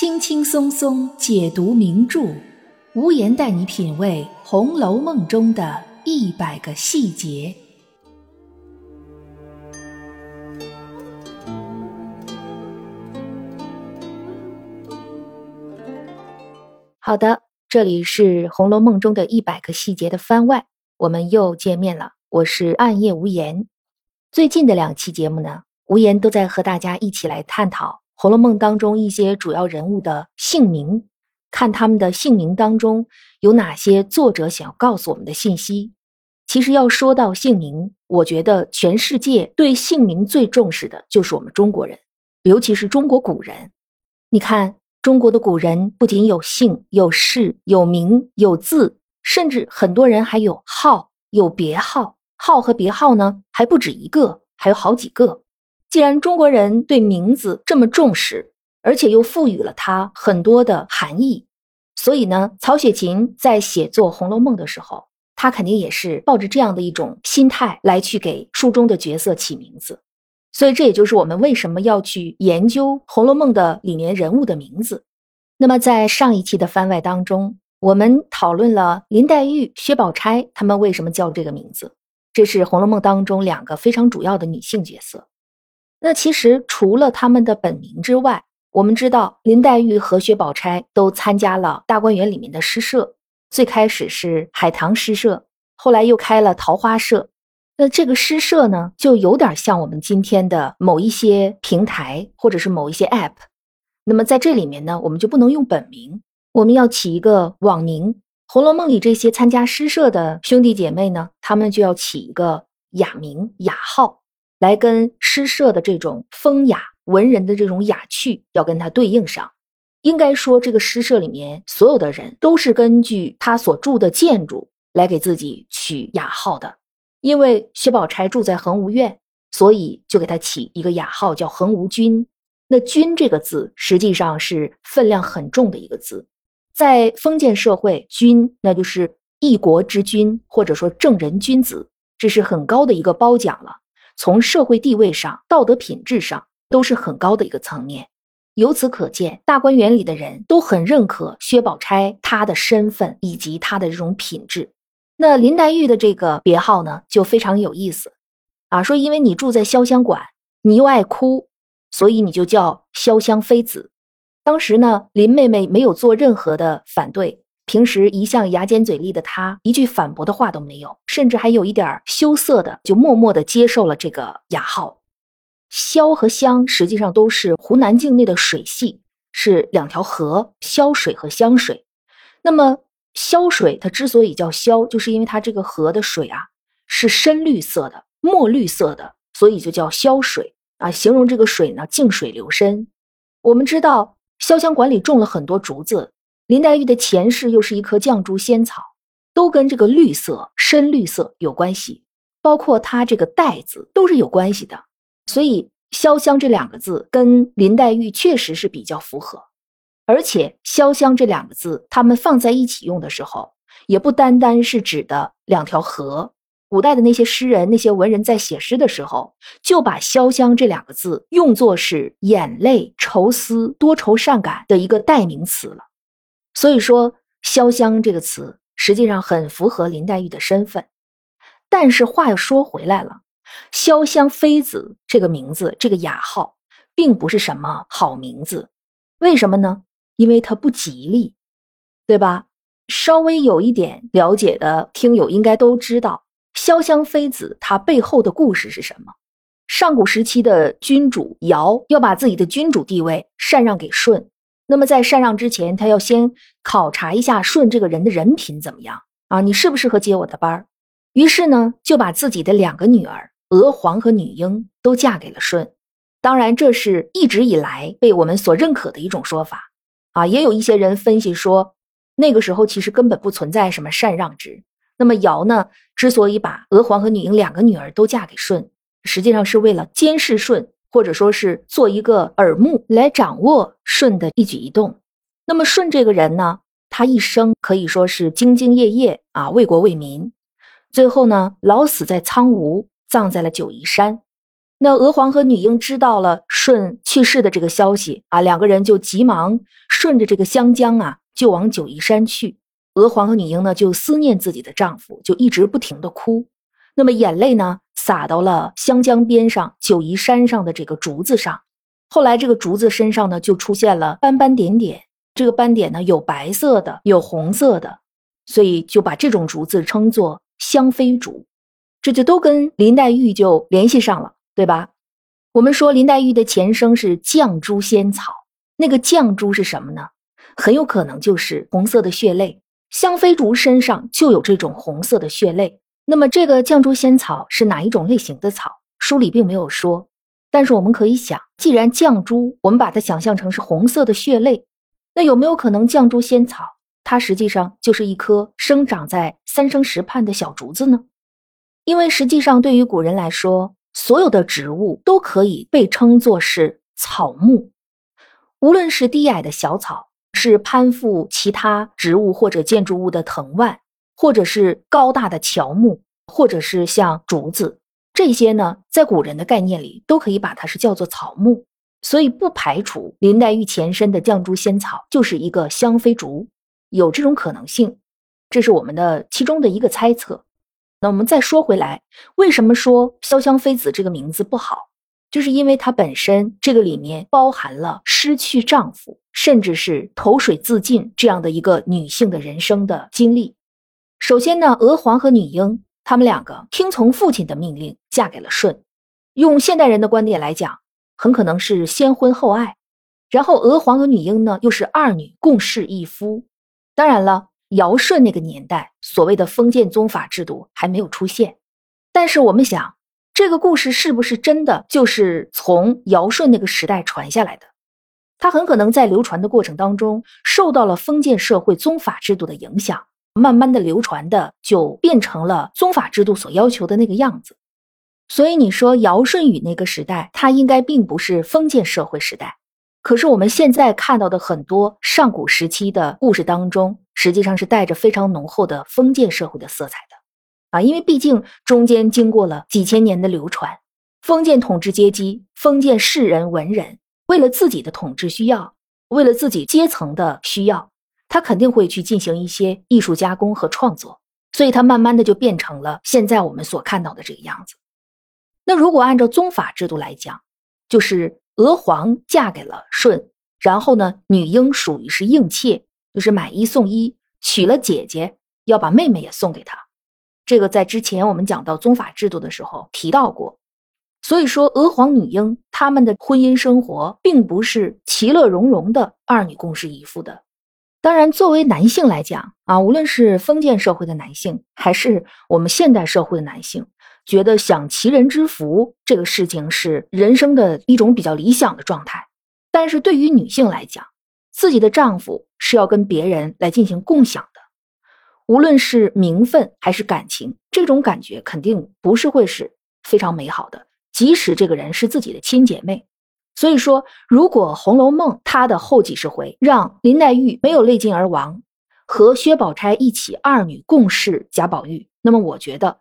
轻轻松松解读名著，无言带你品味《红楼梦》中的一百个细节。好的，这里是《红楼梦》中的一百个细节的番外，我们又见面了。我是暗夜无言。最近的两期节目呢，无言都在和大家一起来探讨。《红楼梦》当中一些主要人物的姓名，看他们的姓名当中有哪些作者想要告诉我们的信息。其实要说到姓名，我觉得全世界对姓名最重视的就是我们中国人，尤其是中国古人。你看，中国的古人不仅有姓、有氏、有名、有字，甚至很多人还有号、有别号。号和别号呢，还不止一个，还有好几个。既然中国人对名字这么重视，而且又赋予了它很多的含义，所以呢，曹雪芹在写作《红楼梦》的时候，他肯定也是抱着这样的一种心态来去给书中的角色起名字。所以这也就是我们为什么要去研究《红楼梦》的里面人物的名字。那么在上一期的番外当中，我们讨论了林黛玉、薛宝钗他们为什么叫这个名字，这是《红楼梦》当中两个非常主要的女性角色。那其实除了他们的本名之外，我们知道林黛玉和薛宝钗都参加了大观园里面的诗社，最开始是海棠诗社，后来又开了桃花社。那这个诗社呢，就有点像我们今天的某一些平台或者是某一些 App。那么在这里面呢，我们就不能用本名，我们要起一个网名。《红楼梦》里这些参加诗社的兄弟姐妹呢，他们就要起一个雅名、雅号。来跟诗社的这种风雅文人的这种雅趣要跟它对应上，应该说这个诗社里面所有的人都是根据他所住的建筑来给自己取雅号的。因为薛宝钗住在恒芜苑，所以就给他起一个雅号叫恒芜君。那君这个字实际上是分量很重的一个字，在封建社会，君那就是一国之君，或者说正人君子，这是很高的一个褒奖了。从社会地位上、道德品质上都是很高的一个层面。由此可见，大观园里的人都很认可薛宝钗她的身份以及她的这种品质。那林黛玉的这个别号呢，就非常有意思啊，说因为你住在潇湘馆，你又爱哭，所以你就叫潇湘妃子。当时呢，林妹妹没有做任何的反对。平时一向牙尖嘴利的她，一句反驳的话都没有，甚至还有一点羞涩的，就默默的接受了这个雅号。潇和湘实际上都是湖南境内的水系，是两条河，潇水和湘水。那么潇水它之所以叫潇，就是因为它这个河的水啊是深绿色的、墨绿色的，所以就叫潇水啊，形容这个水呢静水流深。我们知道潇湘馆里种了很多竹子。林黛玉的前世又是一棵绛珠仙草，都跟这个绿色、深绿色有关系，包括它这个带字都是有关系的。所以“潇湘”这两个字跟林黛玉确实是比较符合。而且“潇湘”这两个字，他们放在一起用的时候，也不单单是指的两条河。古代的那些诗人、那些文人在写诗的时候，就把“潇湘”这两个字用作是眼泪、愁思、多愁善感的一个代名词了。所以说，潇湘这个词实际上很符合林黛玉的身份。但是话又说回来了，潇湘妃子这个名字，这个雅号，并不是什么好名字。为什么呢？因为它不吉利，对吧？稍微有一点了解的听友应该都知道，潇湘妃子她背后的故事是什么？上古时期的君主尧要把自己的君主地位禅让给舜。那么在禅让之前，他要先考察一下舜这个人的人品怎么样啊？你适不适合接我的班儿？于是呢，就把自己的两个女儿娥皇和女英都嫁给了舜。当然，这是一直以来被我们所认可的一种说法啊。也有一些人分析说，那个时候其实根本不存在什么禅让制。那么尧呢，之所以把娥皇和女英两个女儿都嫁给舜，实际上是为了监视舜。或者说是做一个耳目来掌握舜的一举一动。那么舜这个人呢，他一生可以说是兢兢业业啊，为国为民。最后呢，老死在苍梧，葬在了九嶷山。那娥皇和女英知道了舜去世的这个消息啊，两个人就急忙顺着这个湘江啊，就往九嶷山去。娥皇和女英呢，就思念自己的丈夫，就一直不停的哭。那么眼泪呢，洒到了湘江边上九嶷山上的这个竹子上。后来这个竹子身上呢，就出现了斑斑点点。这个斑点呢，有白色的，有红色的，所以就把这种竹子称作香妃竹。这就都跟林黛玉就联系上了。对吧？我们说林黛玉的前生是绛珠仙草，那个绛珠是什么呢？很有可能就是红色的血泪。香妃竹身上就有这种红色的血泪。那么这个绛珠仙草是哪一种类型的草？书里并没有说，但是我们可以想，既然绛珠，我们把它想象成是红色的血泪，那有没有可能绛珠仙草它实际上就是一棵生长在三生石畔的小竹子呢？因为实际上，对于古人来说，所有的植物都可以被称作是草木，无论是低矮的小草，是攀附其他植物或者建筑物的藤蔓，或者是高大的乔木，或者是像竹子，这些呢，在古人的概念里，都可以把它是叫做草木。所以不排除林黛玉前身的绛珠仙草就是一个香妃竹，有这种可能性，这是我们的其中的一个猜测。那我们再说回来，为什么说潇湘妃子这个名字不好？就是因为它本身这个里面包含了失去丈夫，甚至是投水自尽这样的一个女性的人生的经历。首先呢，娥皇和女英他们两个听从父亲的命令嫁给了舜，用现代人的观点来讲，很可能是先婚后爱。然后娥皇和女英呢，又是二女共侍一夫。当然了。尧舜那个年代，所谓的封建宗法制度还没有出现，但是我们想，这个故事是不是真的就是从尧舜那个时代传下来的？它很可能在流传的过程当中受到了封建社会宗法制度的影响，慢慢的流传的就变成了宗法制度所要求的那个样子。所以你说尧舜禹那个时代，它应该并不是封建社会时代。可是我们现在看到的很多上古时期的故事当中，实际上是带着非常浓厚的封建社会的色彩的，啊，因为毕竟中间经过了几千年的流传，封建统治阶级、封建士人文人，为了自己的统治需要，为了自己阶层的需要，他肯定会去进行一些艺术加工和创作，所以他慢慢的就变成了现在我们所看到的这个样子。那如果按照宗法制度来讲，就是。娥皇嫁给了舜，然后呢，女婴属于是应妾，就是买一送一，娶了姐姐，要把妹妹也送给他。这个在之前我们讲到宗法制度的时候提到过。所以说，娥皇女婴他们的婚姻生活并不是其乐融融的二女共侍一夫的。当然，作为男性来讲啊，无论是封建社会的男性，还是我们现代社会的男性。觉得享其人之福这个事情是人生的一种比较理想的状态，但是对于女性来讲，自己的丈夫是要跟别人来进行共享的，无论是名分还是感情，这种感觉肯定不是会是非常美好的，即使这个人是自己的亲姐妹。所以说，如果《红楼梦》它的后几十回让林黛玉没有泪尽而亡，和薛宝钗一起二女共侍贾宝玉，那么我觉得。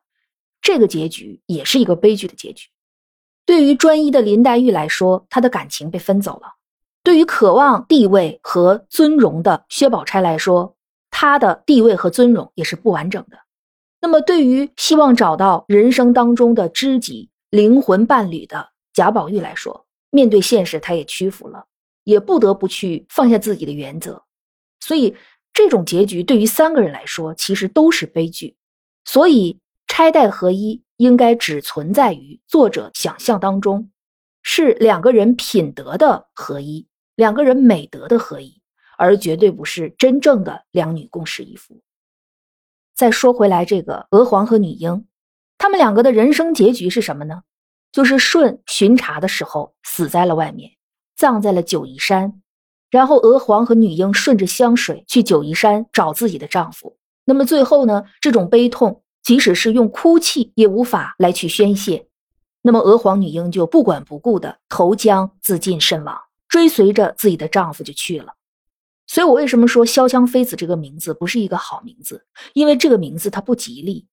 这个结局也是一个悲剧的结局。对于专一的林黛玉来说，她的感情被分走了；对于渴望地位和尊荣的薛宝钗来说，她的地位和尊荣也是不完整的。那么，对于希望找到人生当中的知己、灵魂伴侣的贾宝玉来说，面对现实，他也屈服了，也不得不去放下自己的原则。所以，这种结局对于三个人来说，其实都是悲剧。所以。钗黛合一应该只存在于作者想象当中，是两个人品德的合一，两个人美德的合一，而绝对不是真正的两女共侍一夫。再说回来，这个娥皇和女英，他们两个的人生结局是什么呢？就是舜巡查的时候死在了外面，葬在了九嶷山，然后娥皇和女英顺着湘水去九嶷山找自己的丈夫。那么最后呢，这种悲痛。即使是用哭泣也无法来去宣泄，那么娥皇女英就不管不顾的投江自尽身亡，追随着自己的丈夫就去了。所以，我为什么说潇湘妃子这个名字不是一个好名字？因为这个名字它不吉利，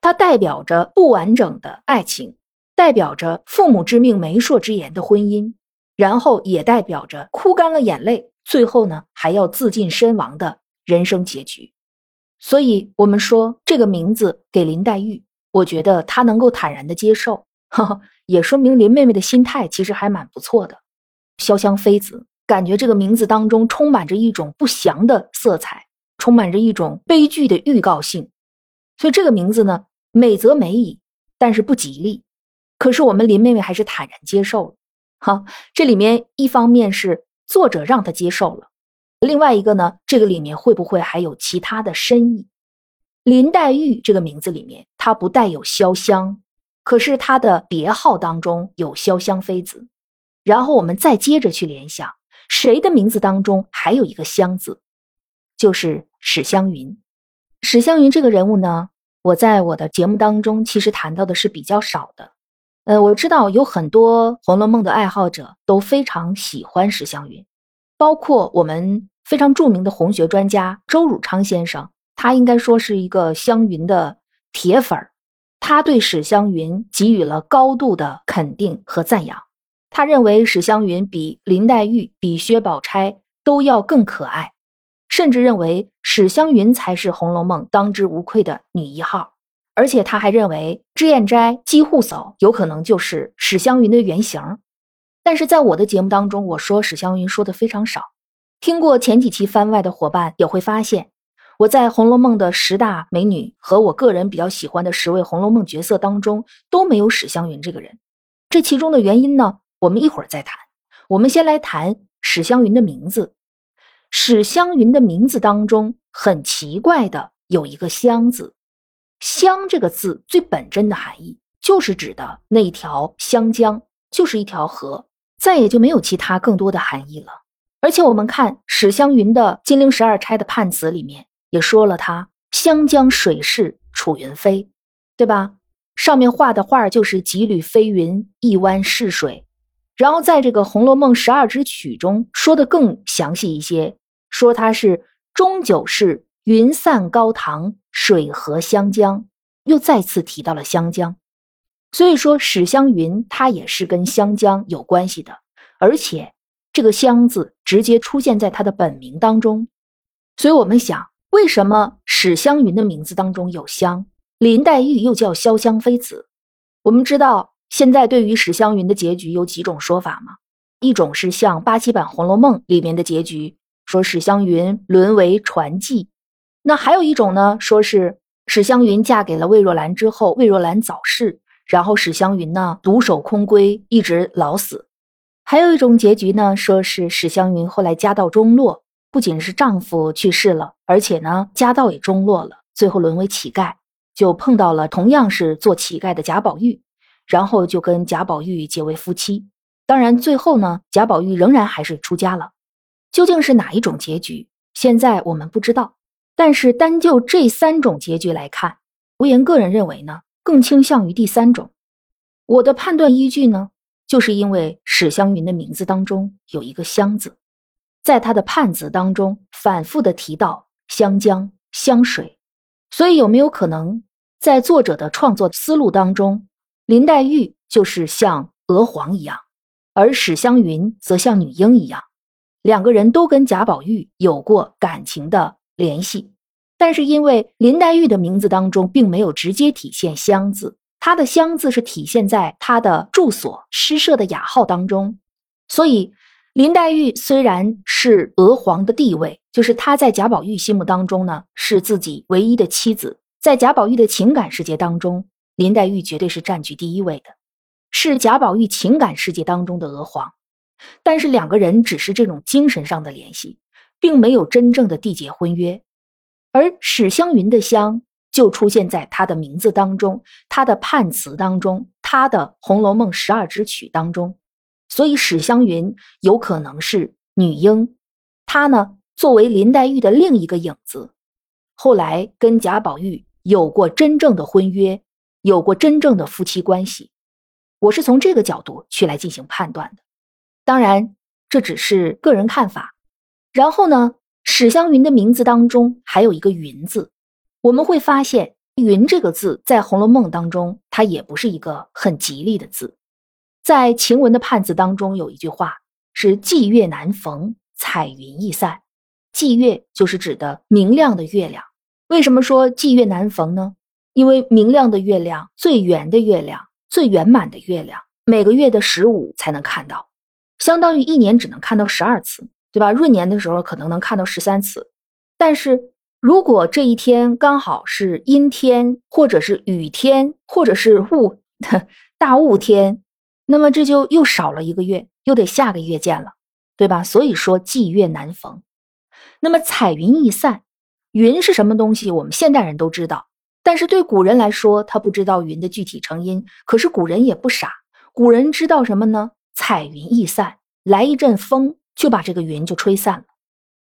它代表着不完整的爱情，代表着父母之命、媒妁之言的婚姻，然后也代表着哭干了眼泪，最后呢还要自尽身亡的人生结局。所以，我们说这个名字给林黛玉，我觉得她能够坦然的接受，也说明林妹妹的心态其实还蛮不错的。潇湘妃子，感觉这个名字当中充满着一种不祥的色彩，充满着一种悲剧的预告性。所以这个名字呢，美则美矣，但是不吉利。可是我们林妹妹还是坦然接受了。好，这里面一方面是作者让她接受了，另外一个呢，这个里面会不会还有其他的深意？林黛玉这个名字里面，它不带有潇湘，可是她的别号当中有潇湘妃子。然后我们再接着去联想，谁的名字当中还有一个湘字，就是史湘云。史湘云这个人物呢，我在我的节目当中其实谈到的是比较少的。呃，我知道有很多《红楼梦》的爱好者都非常喜欢史湘云，包括我们非常著名的红学专家周汝昌先生，他应该说是一个湘云的铁粉儿，他对史湘云给予了高度的肯定和赞扬。他认为史湘云比林黛玉、比薛宝钗都要更可爱。甚至认为史湘云才是《红楼梦》当之无愧的女一号，而且他还认为脂砚斋、姬护嫂有可能就是史湘云的原型。但是在我的节目当中，我说史湘云说的非常少。听过前几期番外的伙伴也会发现，我在《红楼梦》的十大美女和我个人比较喜欢的十位《红楼梦》角色当中都没有史湘云这个人。这其中的原因呢，我们一会儿再谈。我们先来谈史湘云的名字。史湘云的名字当中很奇怪的有一个“湘”字，“湘”这个字最本真的含义就是指的那条湘江，就是一条河，再也就没有其他更多的含义了。而且我们看史湘云的《金陵十二钗》的判词里面也说了，她湘江水逝楚云飞，对吧？上面画的画就是几缕飞云，一湾逝水。然后在这个《红楼梦》十二支曲中说的更详细一些，说它是终究是云散高堂，水合湘江，又再次提到了湘江。所以说史湘云他也是跟湘江有关系的，而且这个“湘”字直接出现在他的本名当中。所以我们想，为什么史湘云的名字当中有湘，林黛玉又叫潇湘妃子？我们知道。现在对于史湘云的结局有几种说法吗？一种是像八七版《红楼梦》里面的结局，说史湘云沦为传记；那还有一种呢，说是史湘云嫁给了魏若兰之后，魏若兰早逝，然后史湘云呢独守空闺，一直老死；还有一种结局呢，说是史湘云后来家道中落，不仅是丈夫去世了，而且呢家道也中落了，最后沦为乞丐，就碰到了同样是做乞丐的贾宝玉。然后就跟贾宝玉结为夫妻，当然最后呢，贾宝玉仍然还是出家了。究竟是哪一种结局，现在我们不知道。但是单就这三种结局来看，无言个人认为呢，更倾向于第三种。我的判断依据呢，就是因为史湘云的名字当中有一个“湘”字，在他的判词当中反复的提到湘江、湘水，所以有没有可能在作者的创作思路当中？林黛玉就是像娥皇一样，而史湘云则像女英一样，两个人都跟贾宝玉有过感情的联系。但是因为林黛玉的名字当中并没有直接体现“香”字，她的“香”字是体现在她的住所诗社的雅号当中，所以林黛玉虽然是娥皇的地位，就是她在贾宝玉心目当中呢是自己唯一的妻子，在贾宝玉的情感世界当中。林黛玉绝对是占据第一位的，是贾宝玉情感世界当中的娥皇，但是两个人只是这种精神上的联系，并没有真正的缔结婚约。而史湘云的“湘”就出现在他的名字当中，他的判词当中，他的《红楼梦》十二支曲当中，所以史湘云有可能是女婴。她呢，作为林黛玉的另一个影子，后来跟贾宝玉有过真正的婚约。有过真正的夫妻关系，我是从这个角度去来进行判断的。当然，这只是个人看法。然后呢，史湘云的名字当中还有一个“云”字，我们会发现云这个字在《红楼梦》当中，它也不是一个很吉利的字。在晴雯的判词当中，有一句话是“霁月难逢，彩云易散”。霁月就是指的明亮的月亮。为什么说霁月难逢呢？因为明亮的月亮、最圆的月亮、最圆满的月亮，每个月的十五才能看到，相当于一年只能看到十二次，对吧？闰年的时候可能能看到十三次，但是。如果这一天刚好是阴天，或者是雨天，或者是雾 大雾天，那么这就又少了一个月，又得下个月见了，对吧？所以说霁月难逢。那么彩云易散，云是什么东西？我们现代人都知道，但是对古人来说，他不知道云的具体成因。可是古人也不傻，古人知道什么呢？彩云易散，来一阵风就把这个云就吹散了。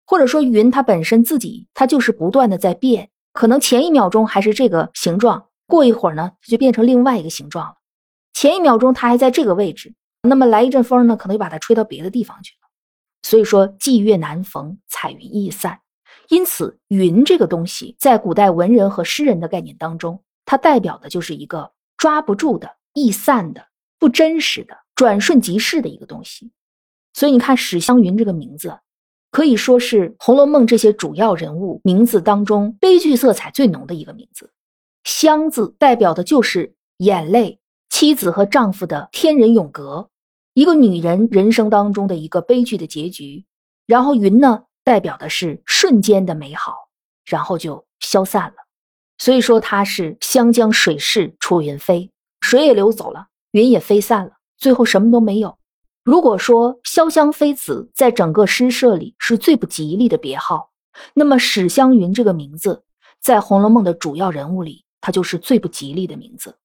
或者说云它本身自己它就是不断的在变，可能前一秒钟还是这个形状，过一会儿呢就变成另外一个形状了。前一秒钟它还在这个位置，那么来一阵风呢，可能就把它吹到别的地方去了。所以说霁月难逢，彩云易散。因此云这个东西在古代文人和诗人的概念当中，它代表的就是一个抓不住的、易散的、不真实的、转瞬即逝的一个东西。所以你看史湘云这个名字。可以说是《红楼梦》这些主要人物名字当中悲剧色彩最浓的一个名字。湘字代表的就是眼泪、妻子和丈夫的天人永隔，一个女人人生当中的一个悲剧的结局。然后云呢，代表的是瞬间的美好，然后就消散了。所以说它是湘江水逝楚云飞，水也流走了，云也飞散了，最后什么都没有。如果说潇湘妃子在整个诗社里是最不吉利的别号，那么史湘云这个名字在《红楼梦》的主要人物里，它就是最不吉利的名字。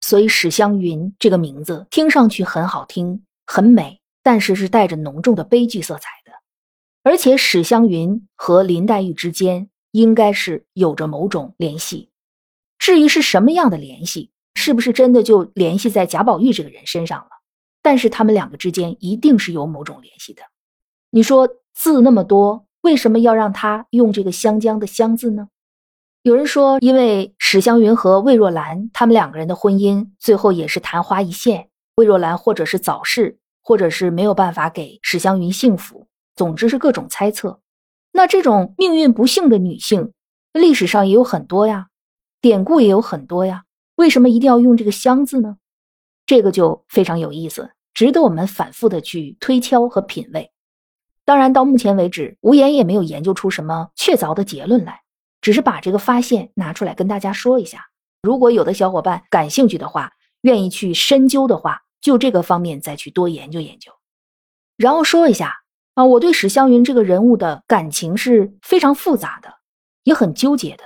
所以史湘云这个名字听上去很好听、很美，但是是带着浓重的悲剧色彩的。而且史湘云和林黛玉之间应该是有着某种联系。至于是什么样的联系，是不是真的就联系在贾宝玉这个人身上了？但是他们两个之间一定是有某种联系的。你说字那么多，为什么要让他用这个湘江的湘字呢？有人说，因为史湘云和魏若兰他们两个人的婚姻最后也是昙花一现，魏若兰或者是早逝，或者是没有办法给史湘云幸福，总之是各种猜测。那这种命运不幸的女性，历史上也有很多呀，典故也有很多呀，为什么一定要用这个湘字呢？这个就非常有意思，值得我们反复的去推敲和品味。当然，到目前为止，无言也没有研究出什么确凿的结论来，只是把这个发现拿出来跟大家说一下。如果有的小伙伴感兴趣的话，愿意去深究的话，就这个方面再去多研究研究。然后说一下啊，我对史湘云这个人物的感情是非常复杂的，也很纠结的。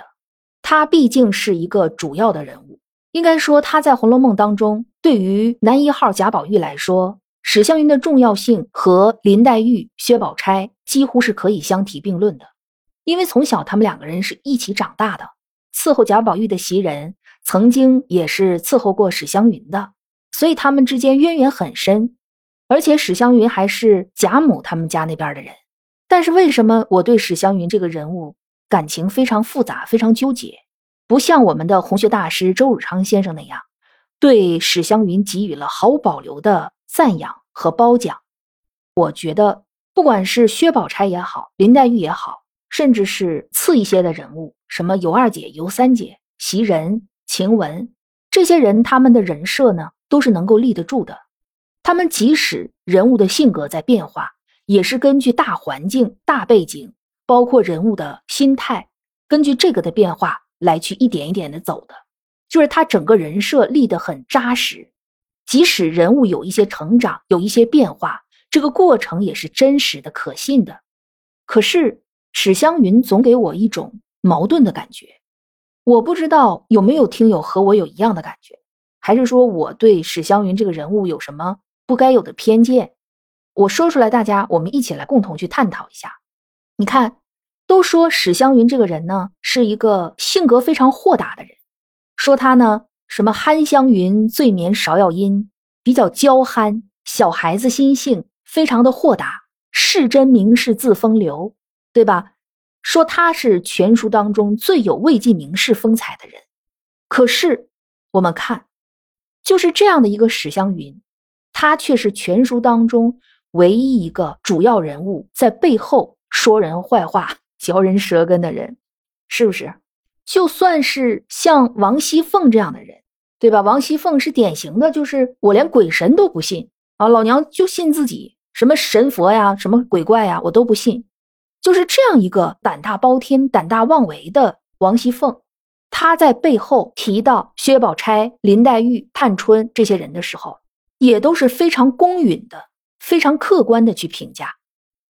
她毕竟是一个主要的人物。应该说，他在《红楼梦》当中，对于男一号贾宝玉来说，史湘云的重要性和林黛玉、薛宝钗几乎是可以相提并论的。因为从小他们两个人是一起长大的，伺候贾宝玉的袭人曾经也是伺候过史湘云的，所以他们之间渊源很深。而且史湘云还是贾母他们家那边的人。但是为什么我对史湘云这个人物感情非常复杂、非常纠结？不像我们的红学大师周汝昌先生那样，对史湘云给予了毫无保留的赞扬和褒奖。我觉得，不管是薛宝钗也好，林黛玉也好，甚至是次一些的人物，什么尤二姐、尤三姐、袭人、晴雯，这些人他们的人设呢，都是能够立得住的。他们即使人物的性格在变化，也是根据大环境、大背景，包括人物的心态，根据这个的变化。来去一点一点的走的，就是他整个人设立得很扎实，即使人物有一些成长，有一些变化，这个过程也是真实的、可信的。可是史湘云总给我一种矛盾的感觉，我不知道有没有听友和我有一样的感觉，还是说我对史湘云这个人物有什么不该有的偏见？我说出来，大家我们一起来共同去探讨一下。你看。都说史湘云这个人呢，是一个性格非常豁达的人。说他呢，什么憨香云，醉眠芍药阴，比较娇憨，小孩子心性，非常的豁达，是真名士自风流，对吧？说他是全书当中最有魏晋名士风采的人。可是我们看，就是这样的一个史湘云，她却是全书当中唯一一个主要人物，在背后说人坏话、嚼人舌根的人，是不是？就算是像王熙凤这样的人，对吧？王熙凤是典型的，就是我连鬼神都不信啊，老娘就信自己，什么神佛呀，什么鬼怪呀，我都不信。就是这样一个胆大包天、胆大妄为的王熙凤，她在背后提到薛宝钗、林黛玉、探春这些人的时候，也都是非常公允的、非常客观的去评价。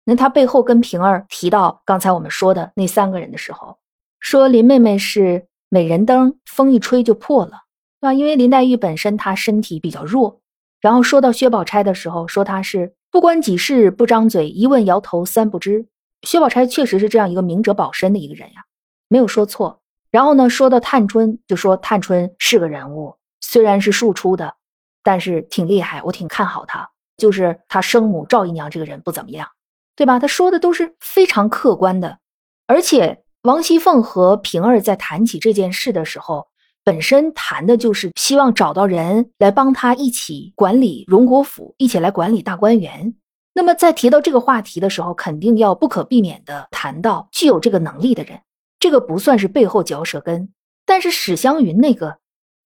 那他背后跟平儿提到刚才我们说的那三个人的时候。说林妹妹是美人灯，风一吹就破了，对吧？因为林黛玉本身她身体比较弱。然后说到薛宝钗的时候，说她是不关己事不张嘴，一问摇头三不知。薛宝钗确实是这样一个明哲保身的一个人呀，没有说错。然后呢，说到探春，就说探春是个人物，虽然是庶出的，但是挺厉害，我挺看好她。就是她生母赵姨娘这个人不怎么样，对吧？他说的都是非常客观的，而且。王熙凤和平儿在谈起这件事的时候，本身谈的就是希望找到人来帮他一起管理荣国府，一起来管理大观园。那么在提到这个话题的时候，肯定要不可避免的谈到具有这个能力的人。这个不算是背后嚼舌根，但是史湘云那个，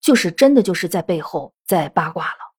就是真的就是在背后在八卦了。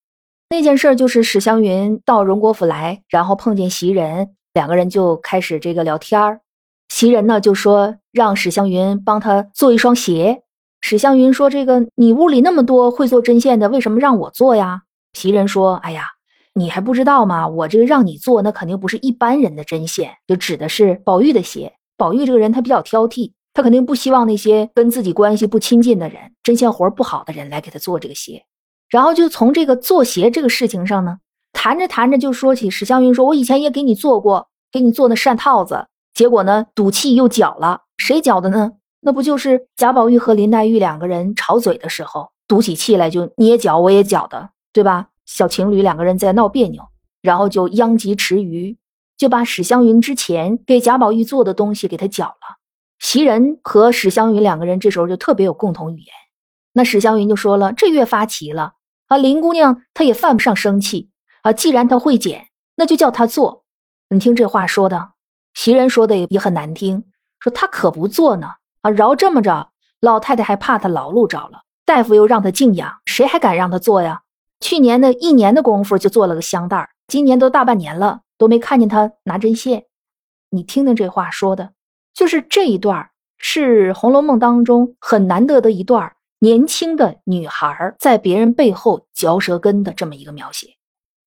那件事就是史湘云到荣国府来，然后碰见袭人，两个人就开始这个聊天儿。袭人呢就说让史湘云帮他做一双鞋。史湘云说：“这个你屋里那么多会做针线的，为什么让我做呀？”袭人说：“哎呀，你还不知道吗？我这个让你做，那肯定不是一般人的针线，就指的是宝玉的鞋。宝玉这个人他比较挑剔，他肯定不希望那些跟自己关系不亲近的人、针线活不好的人来给他做这个鞋。然后就从这个做鞋这个事情上呢，谈着谈着就说起史湘云说：‘我以前也给你做过，给你做那扇套子。’”结果呢，赌气又搅了，谁搅的呢？那不就是贾宝玉和林黛玉两个人吵嘴的时候，赌起气来就你也搅我也搅的，对吧？小情侣两个人在闹别扭，然后就殃及池鱼，就把史湘云之前给贾宝玉做的东西给他搅了。袭人和史湘云两个人这时候就特别有共同语言，那史湘云就说了：“这越发奇了啊！林姑娘她也犯不上生气啊，既然她会剪，那就叫她做。你听这话说的。”袭人说的也也很难听，说他可不做呢啊，饶这么着，老太太还怕他劳碌着了，大夫又让他静养，谁还敢让他做呀？去年的一年的功夫就做了个香袋，今年都大半年了，都没看见他拿针线。你听听这话说的，就是这一段是《红楼梦》当中很难得的一段年轻的女孩在别人背后嚼舌根的这么一个描写，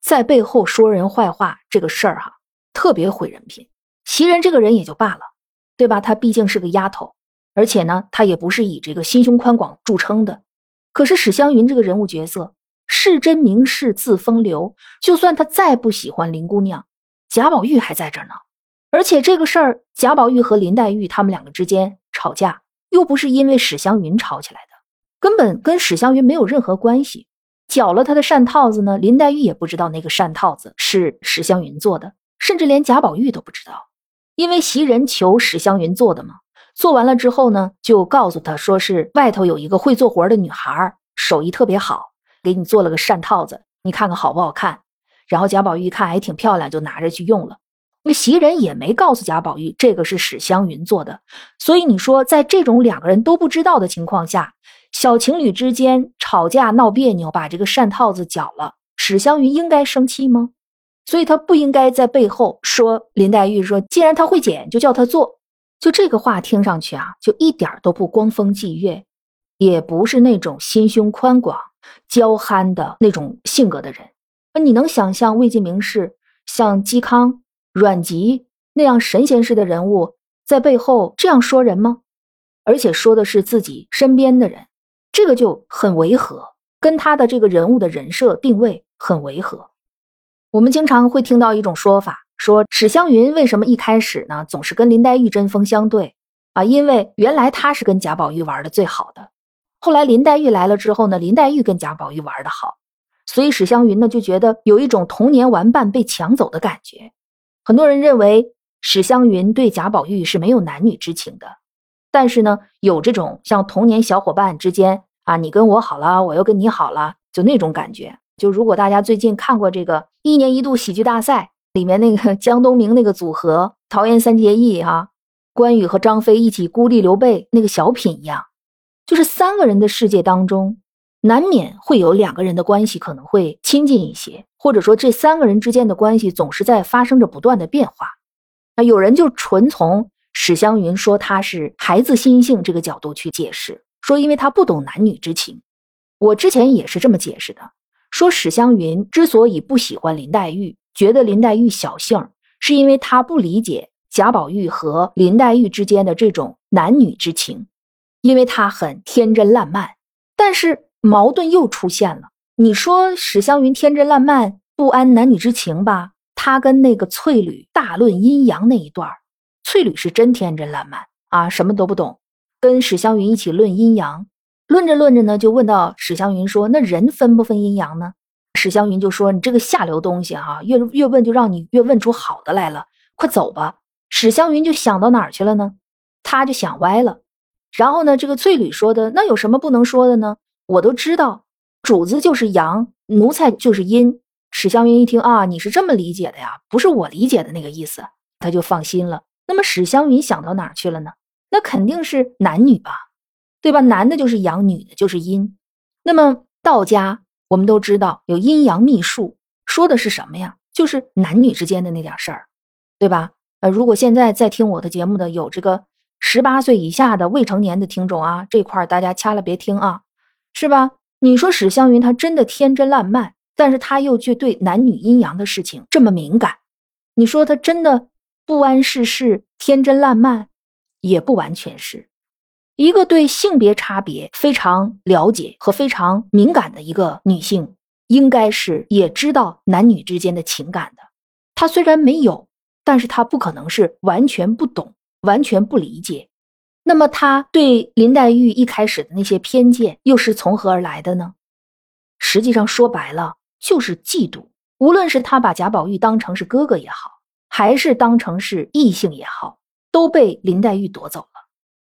在背后说人坏话这个事儿哈，特别毁人品。袭人这个人也就罢了，对吧？她毕竟是个丫头，而且呢，她也不是以这个心胸宽广著称的。可是史湘云这个人物角色，是真名士字风流，就算他再不喜欢林姑娘，贾宝玉还在这儿呢。而且这个事儿，贾宝玉和林黛玉他们两个之间吵架，又不是因为史湘云吵起来的，根本跟史湘云没有任何关系。搅了他的扇套子呢，林黛玉也不知道那个扇套子是史湘云做的，甚至连贾宝玉都不知道。因为袭人求史湘云做的嘛，做完了之后呢，就告诉他说是外头有一个会做活的女孩，手艺特别好，给你做了个扇套子，你看看好不好看。然后贾宝玉一看还挺漂亮，就拿着去用了。那袭人也没告诉贾宝玉这个是史湘云做的，所以你说在这种两个人都不知道的情况下，小情侣之间吵架闹别扭，把这个扇套子搅了，史湘云应该生气吗？所以他不应该在背后说林黛玉说，既然她会剪，就叫她做。就这个话听上去啊，就一点都不光风霁月，也不是那种心胸宽广、娇憨的那种性格的人。那你能想象魏晋名士像嵇康、阮籍那样神仙式的人物在背后这样说人吗？而且说的是自己身边的人，这个就很违和，跟他的这个人物的人设定位很违和。我们经常会听到一种说法，说史湘云为什么一开始呢总是跟林黛玉针锋相对啊？因为原来她是跟贾宝玉玩的最好的，后来林黛玉来了之后呢，林黛玉跟贾宝玉玩的好，所以史湘云呢就觉得有一种童年玩伴被抢走的感觉。很多人认为史湘云对贾宝玉是没有男女之情的，但是呢有这种像童年小伙伴之间啊，你跟我好了，我又跟你好了，就那种感觉。就如果大家最近看过这个一年一度喜剧大赛里面那个 江东明那个组合桃园三结义哈，关羽和张飞一起孤立刘备那个小品一样，就是三个人的世界当中，难免会有两个人的关系可能会亲近一些，或者说这三个人之间的关系总是在发生着不断的变化。那有人就纯从史湘云说他是孩子心性这个角度去解释，说因为他不懂男女之情。我之前也是这么解释的。说史湘云之所以不喜欢林黛玉，觉得林黛玉小性，是因为她不理解贾宝玉和林黛玉之间的这种男女之情，因为她很天真烂漫。但是矛盾又出现了。你说史湘云天真烂漫，不安男女之情吧？她跟那个翠缕大论阴阳那一段翠缕是真天真烂漫啊，什么都不懂，跟史湘云一起论阴阳。论着论着呢，就问到史湘云说：“那人分不分阴阳呢？”史湘云就说：“你这个下流东西，哈，越越问就让你越问出好的来了，快走吧。”史湘云就想到哪儿去了呢？他就想歪了。然后呢，这个翠缕说的那有什么不能说的呢？我都知道，主子就是阳，奴才就是阴。史湘云一听啊，你是这么理解的呀？不是我理解的那个意思，他就放心了。那么史湘云想到哪儿去了呢？那肯定是男女吧。对吧？男的就是阳，女的就是阴。那么道家我们都知道有阴阳秘术，说的是什么呀？就是男女之间的那点事儿，对吧？呃，如果现在在听我的节目的有这个十八岁以下的未成年的听众啊，这块大家掐了别听啊，是吧？你说史湘云她真的天真烂漫，但是她又却对男女阴阳的事情这么敏感，你说她真的不谙世事、天真烂漫，也不完全是。一个对性别差别非常了解和非常敏感的一个女性，应该是也知道男女之间的情感的。她虽然没有，但是她不可能是完全不懂、完全不理解。那么，她对林黛玉一开始的那些偏见又是从何而来的呢？实际上说白了，就是嫉妒。无论是她把贾宝玉当成是哥哥也好，还是当成是异性也好，都被林黛玉夺走了。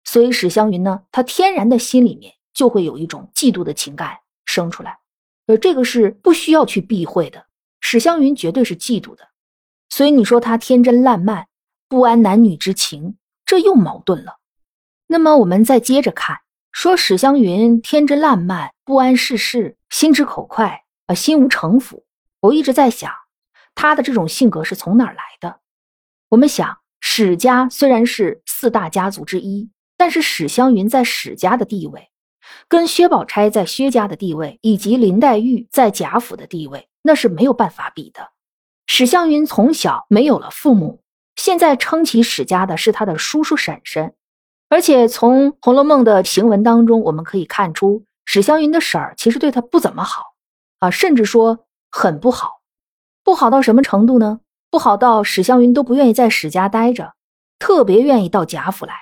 所以史湘云呢，她天然的心里面就会有一种嫉妒的情感生出来，而这个是不需要去避讳的。史湘云绝对是嫉妒的，所以你说她天真烂漫，不谙男女之情，这又矛盾了。那么我们再接着看，说史湘云天真烂漫，不谙世事，心直口快啊，心无城府。我一直在想，他的这种性格是从哪儿来的？我们想，史家虽然是四大家族之一。但是史湘云在史家的地位，跟薛宝钗在薛家的地位，以及林黛玉在贾府的地位，那是没有办法比的。史湘云从小没有了父母，现在撑起史家的是他的叔叔婶婶，而且从《红楼梦》的行文当中，我们可以看出，史湘云的婶儿其实对他不怎么好啊，甚至说很不好，不好到什么程度呢？不好到史湘云都不愿意在史家待着，特别愿意到贾府来。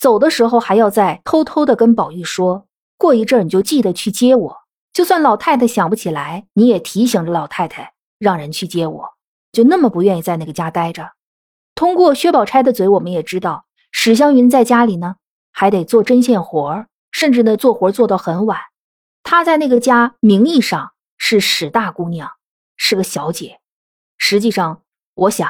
走的时候还要再偷偷的跟宝玉说，过一阵你就记得去接我。就算老太太想不起来，你也提醒着老太太，让人去接我。就那么不愿意在那个家待着。通过薛宝钗的嘴，我们也知道史湘云在家里呢，还得做针线活甚至呢做活做到很晚。她在那个家名义上是史大姑娘，是个小姐，实际上我想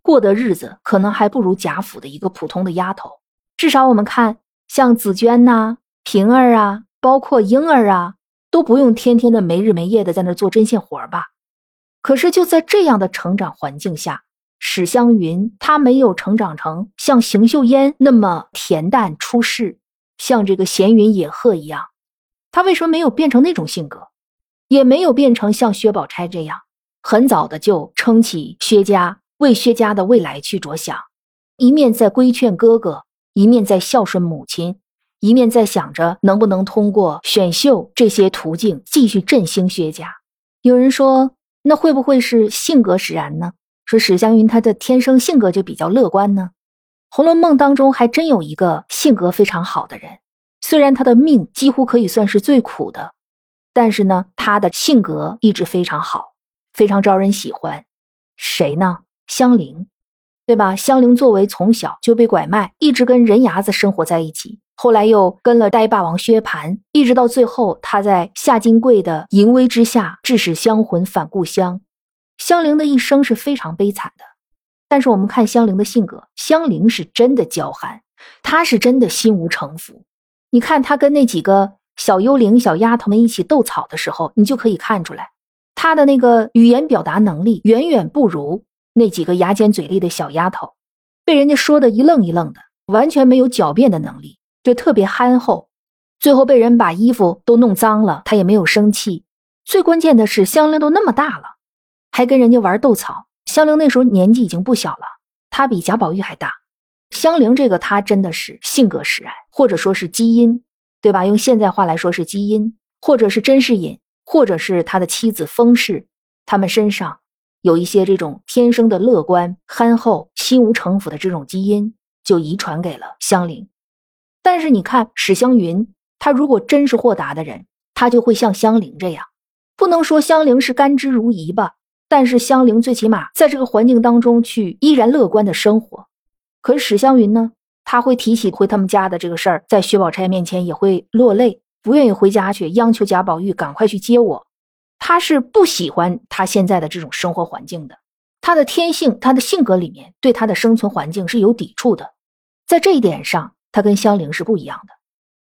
过的日子可能还不如贾府的一个普通的丫头。至少我们看，像紫娟呐、平儿啊，包括莺儿啊，都不用天天的没日没夜的在那做针线活吧。可是就在这样的成长环境下，史湘云她没有成长成像邢岫烟那么恬淡出世，像这个闲云野鹤一样。她为什么没有变成那种性格，也没有变成像薛宝钗这样，很早的就撑起薛家，为薛家的未来去着想，一面在规劝哥哥。一面在孝顺母亲，一面在想着能不能通过选秀这些途径继续振兴薛家。有人说，那会不会是性格使然呢？说史湘云她的天生性格就比较乐观呢？《红楼梦》当中还真有一个性格非常好的人，虽然他的命几乎可以算是最苦的，但是呢，他的性格一直非常好，非常招人喜欢。谁呢？香菱。对吧？香菱作为从小就被拐卖，一直跟人牙子生活在一起，后来又跟了呆霸王薛蟠，一直到最后，他在夏金桂的淫威之下，致使香魂返故乡。香菱的一生是非常悲惨的。但是我们看香菱的性格，香菱是真的娇憨，她是真的心无城府。你看她跟那几个小幽灵、小丫头们一起斗草的时候，你就可以看出来，她的那个语言表达能力远远不如。那几个牙尖嘴利的小丫头，被人家说的一愣一愣的，完全没有狡辩的能力，就特别憨厚。最后被人把衣服都弄脏了，她也没有生气。最关键的是，香菱都那么大了，还跟人家玩斗草。香菱那时候年纪已经不小了，她比贾宝玉还大。香菱这个，她真的是性格使然，或者说是基因，对吧？用现在话来说是基因，或者是甄士隐，或者是他的妻子封氏，他们身上。有一些这种天生的乐观、憨厚、心无城府的这种基因，就遗传给了香菱。但是你看史湘云，她如果真是豁达的人，她就会像香菱这样。不能说香菱是甘之如饴吧，但是香菱最起码在这个环境当中去依然乐观的生活。可是史湘云呢，他会提起回他们家的这个事儿，在薛宝钗面前也会落泪，不愿意回家去，央求贾宝玉赶快去接我。他是不喜欢他现在的这种生活环境的，他的天性、他的性格里面对他的生存环境是有抵触的，在这一点上，他跟香菱是不一样的，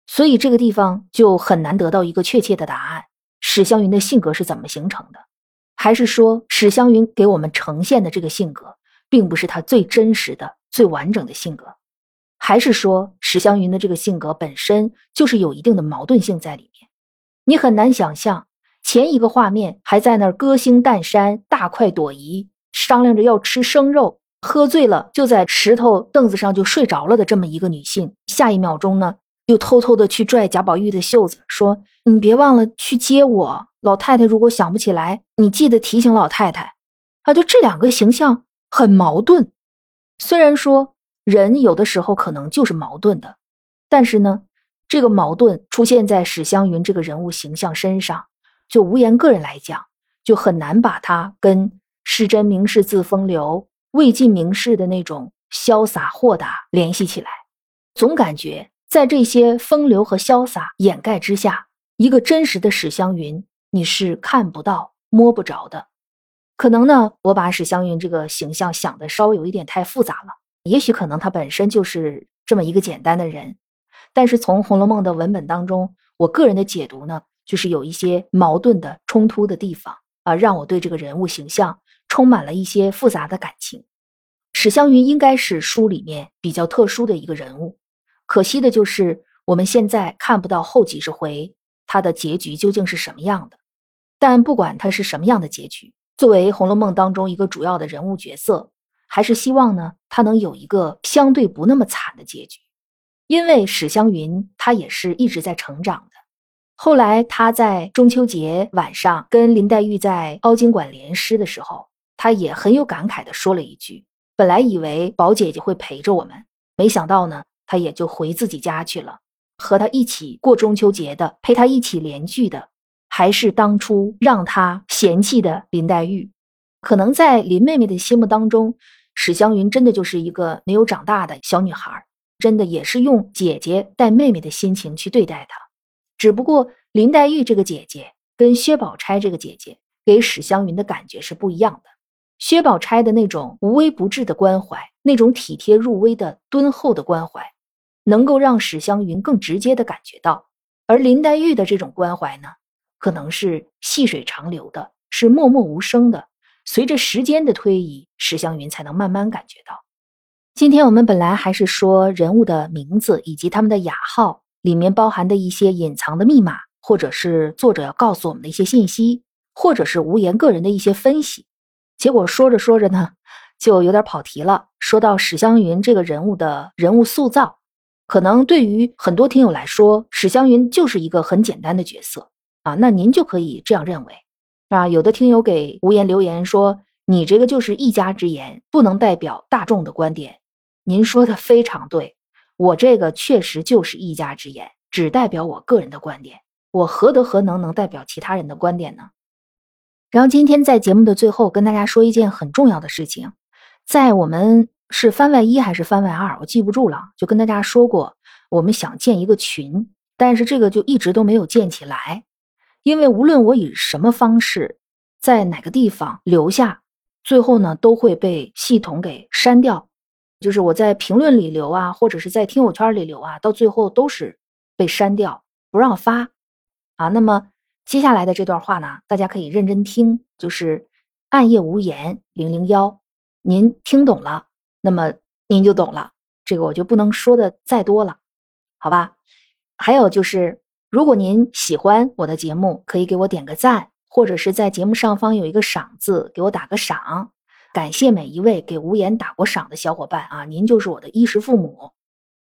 所以这个地方就很难得到一个确切的答案。史湘云的性格是怎么形成的？还是说史湘云给我们呈现的这个性格，并不是他最真实的、最完整的性格？还是说史湘云的这个性格本身就是有一定的矛盾性在里面？你很难想象。前一个画面还在那儿歌星淡山大快朵颐，商量着要吃生肉，喝醉了就在石头凳子上就睡着了的这么一个女性，下一秒钟呢，又偷偷的去拽贾宝玉的袖子，说：“你别忘了去接我，老太太如果想不起来，你记得提醒老太太。”啊，就这两个形象很矛盾。虽然说人有的时候可能就是矛盾的，但是呢，这个矛盾出现在史湘云这个人物形象身上。就无言个人来讲，就很难把他跟世真名士自风流、魏晋名士的那种潇洒豁达联系起来。总感觉在这些风流和潇洒掩盖之下，一个真实的史湘云你是看不到、摸不着的。可能呢，我把史湘云这个形象想的稍微有一点太复杂了。也许可能他本身就是这么一个简单的人，但是从《红楼梦》的文本当中，我个人的解读呢。就是有一些矛盾的冲突的地方啊，让我对这个人物形象充满了一些复杂的感情。史湘云应该是书里面比较特殊的一个人物，可惜的就是我们现在看不到后几十回他的结局究竟是什么样的。但不管他是什么样的结局，作为《红楼梦》当中一个主要的人物角色，还是希望呢他能有一个相对不那么惨的结局，因为史湘云她也是一直在成长的。后来，她在中秋节晚上跟林黛玉在凹晶馆联诗的时候，她也很有感慨地说了一句：“本来以为宝姐姐会陪着我们，没想到呢，她也就回自己家去了。和她一起过中秋节的，陪她一起联聚的，还是当初让她嫌弃的林黛玉。可能在林妹妹的心目当中，史湘云真的就是一个没有长大的小女孩，真的也是用姐姐带妹妹的心情去对待她。”只不过林黛玉这个姐姐跟薛宝钗这个姐姐给史湘云的感觉是不一样的。薛宝钗的那种无微不至的关怀，那种体贴入微的敦厚的关怀，能够让史湘云更直接的感觉到；而林黛玉的这种关怀呢，可能是细水长流的，是默默无声的。随着时间的推移，史湘云才能慢慢感觉到。今天我们本来还是说人物的名字以及他们的雅号。里面包含的一些隐藏的密码，或者是作者要告诉我们的一些信息，或者是无言个人的一些分析。结果说着说着呢，就有点跑题了。说到史湘云这个人物的人物塑造，可能对于很多听友来说，史湘云就是一个很简单的角色啊。那您就可以这样认为啊。有的听友给无言留言说：“你这个就是一家之言，不能代表大众的观点。”您说的非常对。我这个确实就是一家之言，只代表我个人的观点。我何德何能能代表其他人的观点呢？然后今天在节目的最后跟大家说一件很重要的事情，在我们是番外一还是番外二，我记不住了。就跟大家说过，我们想建一个群，但是这个就一直都没有建起来，因为无论我以什么方式，在哪个地方留下，最后呢都会被系统给删掉。就是我在评论里留啊，或者是在听友圈里留啊，到最后都是被删掉，不让发啊。那么接下来的这段话呢，大家可以认真听，就是暗夜无言零零幺，您听懂了。那么您就懂了，这个我就不能说的再多了，好吧？还有就是，如果您喜欢我的节目，可以给我点个赞，或者是在节目上方有一个赏字，给我打个赏。感谢每一位给无言打过赏的小伙伴啊，您就是我的衣食父母。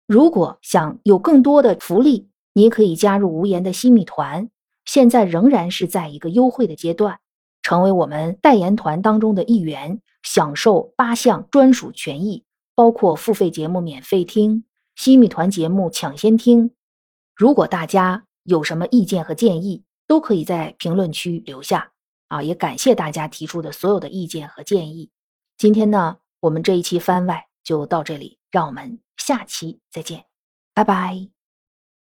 如果想有更多的福利，你可以加入无言的新米团，现在仍然是在一个优惠的阶段，成为我们代言团当中的一员。享受八项专属权益，包括付费节目免费听，西米团节目抢先听。如果大家有什么意见和建议，都可以在评论区留下啊！也感谢大家提出的所有的意见和建议。今天呢，我们这一期番外就到这里，让我们下期再见，拜拜。